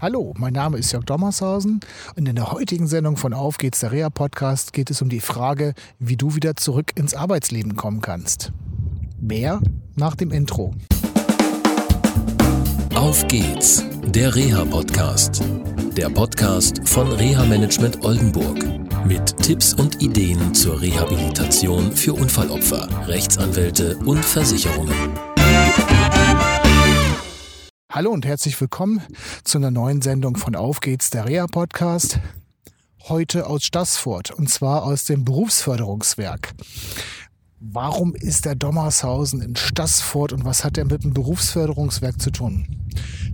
Hallo, mein Name ist Jörg Dommershausen und in der heutigen Sendung von Auf geht's der Reha Podcast geht es um die Frage, wie du wieder zurück ins Arbeitsleben kommen kannst. Mehr nach dem Intro. Auf geht's, der Reha Podcast. Der Podcast von Reha Management Oldenburg mit Tipps und Ideen zur Rehabilitation für Unfallopfer, Rechtsanwälte und Versicherungen. Hallo und herzlich willkommen zu einer neuen Sendung von Auf geht's, der Reha Podcast. Heute aus Stassfurt und zwar aus dem Berufsförderungswerk. Warum ist der Dommershausen in Stassfurt und was hat er mit dem Berufsförderungswerk zu tun?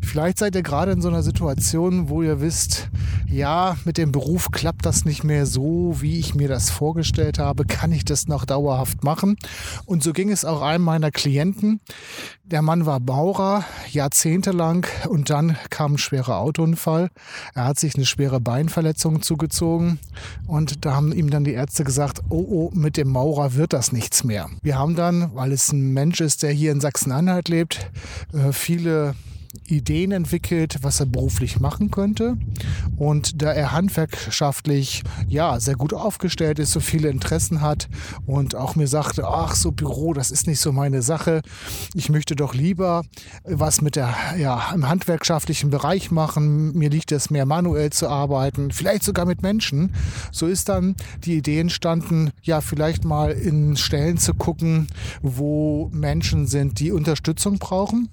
Vielleicht seid ihr gerade in so einer Situation, wo ihr wisst, ja, mit dem Beruf klappt das nicht mehr so, wie ich mir das vorgestellt habe. Kann ich das noch dauerhaft machen? Und so ging es auch einem meiner Klienten. Der Mann war Maurer, jahrzehntelang, und dann kam ein schwerer Autounfall. Er hat sich eine schwere Beinverletzung zugezogen und da haben ihm dann die Ärzte gesagt, oh, oh, mit dem Maurer wird das nichts mehr. Wir haben dann, weil es ein Mensch ist, der hier in Sachsen-Anhalt lebt, äh, viele Ideen entwickelt, was er beruflich machen könnte. Und da er handwerkschaftlich ja sehr gut aufgestellt ist, so viele Interessen hat und auch mir sagte, ach so Büro, das ist nicht so meine Sache. Ich möchte doch lieber was mit der ja im handwerkschaftlichen Bereich machen. Mir liegt es mehr manuell zu arbeiten, vielleicht sogar mit Menschen. So ist dann die Idee entstanden, ja vielleicht mal in Stellen zu gucken, wo Menschen sind, die Unterstützung brauchen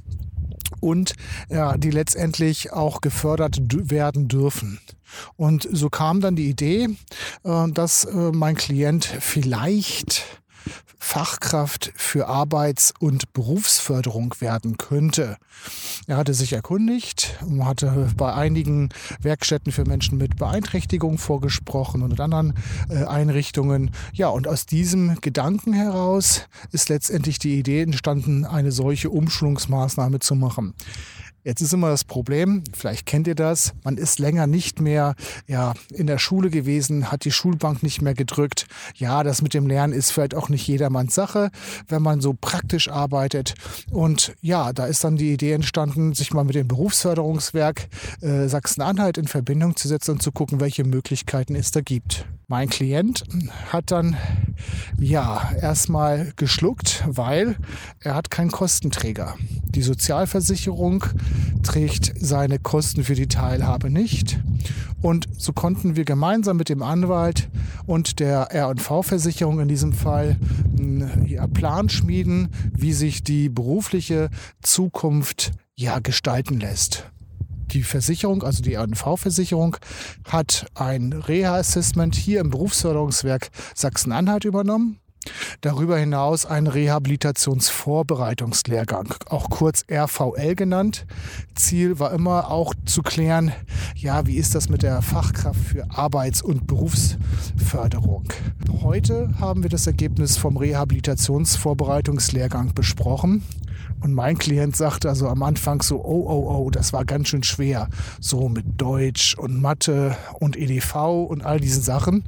und ja, die letztendlich auch gefördert werden dürfen. Und so kam dann die Idee, äh, dass äh, mein Klient vielleicht Fachkraft für Arbeits- und Berufsförderung werden könnte. Er hatte sich erkundigt, hatte bei einigen Werkstätten für Menschen mit Beeinträchtigung vorgesprochen und in anderen äh, Einrichtungen. Ja, und aus diesem Gedanken heraus ist letztendlich die Idee entstanden, eine solche Umschulungsmaßnahme zu machen. Jetzt ist immer das Problem, vielleicht kennt ihr das, man ist länger nicht mehr ja, in der Schule gewesen, hat die Schulbank nicht mehr gedrückt. Ja, das mit dem Lernen ist vielleicht auch nicht jedermanns Sache, wenn man so praktisch arbeitet. Und ja, da ist dann die Idee entstanden, sich mal mit dem Berufsförderungswerk äh, Sachsen-Anhalt in Verbindung zu setzen und zu gucken, welche Möglichkeiten es da gibt. Mein Klient hat dann ja erstmal geschluckt, weil er hat keinen Kostenträger. Die Sozialversicherung trägt seine Kosten für die Teilhabe nicht. Und so konnten wir gemeinsam mit dem Anwalt und der R&V-Versicherung in diesem Fall einen Plan schmieden, wie sich die berufliche Zukunft ja gestalten lässt die Versicherung, also die ANV-Versicherung, hat ein Reha-Assessment hier im Berufsförderungswerk Sachsen-Anhalt übernommen. Darüber hinaus ein Rehabilitationsvorbereitungslehrgang, auch kurz RVL genannt. Ziel war immer auch zu klären, ja, wie ist das mit der Fachkraft für Arbeits- und Berufsförderung. Heute haben wir das Ergebnis vom Rehabilitationsvorbereitungslehrgang besprochen. Und mein Klient sagte also am Anfang so, oh, oh, oh, das war ganz schön schwer. So mit Deutsch und Mathe und EDV und all diesen Sachen.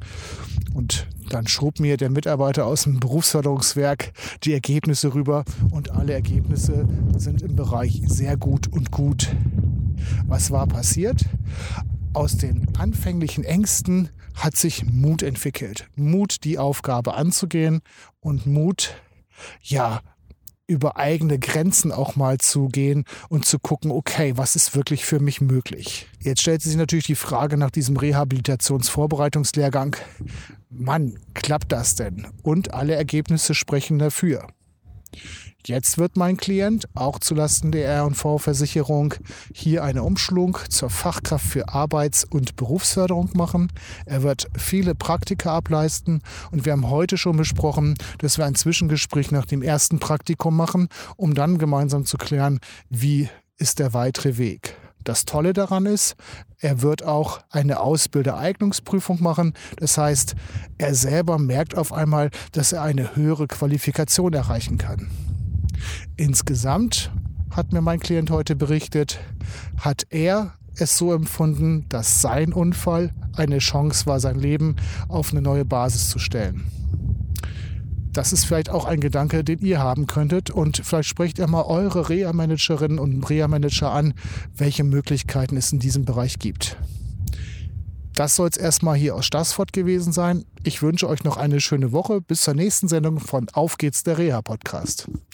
Und dann schob mir der Mitarbeiter aus dem Berufsförderungswerk die Ergebnisse rüber und alle Ergebnisse sind im Bereich sehr gut und gut. Was war passiert? Aus den anfänglichen Ängsten hat sich Mut entwickelt. Mut, die Aufgabe anzugehen und Mut, ja, über eigene Grenzen auch mal zu gehen und zu gucken, okay, was ist wirklich für mich möglich? Jetzt stellt sich natürlich die Frage nach diesem Rehabilitationsvorbereitungslehrgang, Mann, klappt das denn? Und alle Ergebnisse sprechen dafür. Jetzt wird mein Klient auch zulasten der R&V-Versicherung hier eine Umschulung zur Fachkraft für Arbeits- und Berufsförderung machen. Er wird viele Praktika ableisten und wir haben heute schon besprochen, dass wir ein Zwischengespräch nach dem ersten Praktikum machen, um dann gemeinsam zu klären, wie ist der weitere Weg. Das Tolle daran ist, er wird auch eine Ausbildereignungsprüfung machen. Das heißt, er selber merkt auf einmal, dass er eine höhere Qualifikation erreichen kann. Insgesamt, hat mir mein Klient heute berichtet, hat er es so empfunden, dass sein Unfall eine Chance war, sein Leben auf eine neue Basis zu stellen. Das ist vielleicht auch ein Gedanke, den ihr haben könntet. Und vielleicht sprecht ihr mal eure Reha-Managerinnen und Reha-Manager an, welche Möglichkeiten es in diesem Bereich gibt. Das soll es erstmal hier aus Stassfurt gewesen sein. Ich wünsche euch noch eine schöne Woche. Bis zur nächsten Sendung von Auf geht's, der Reha-Podcast.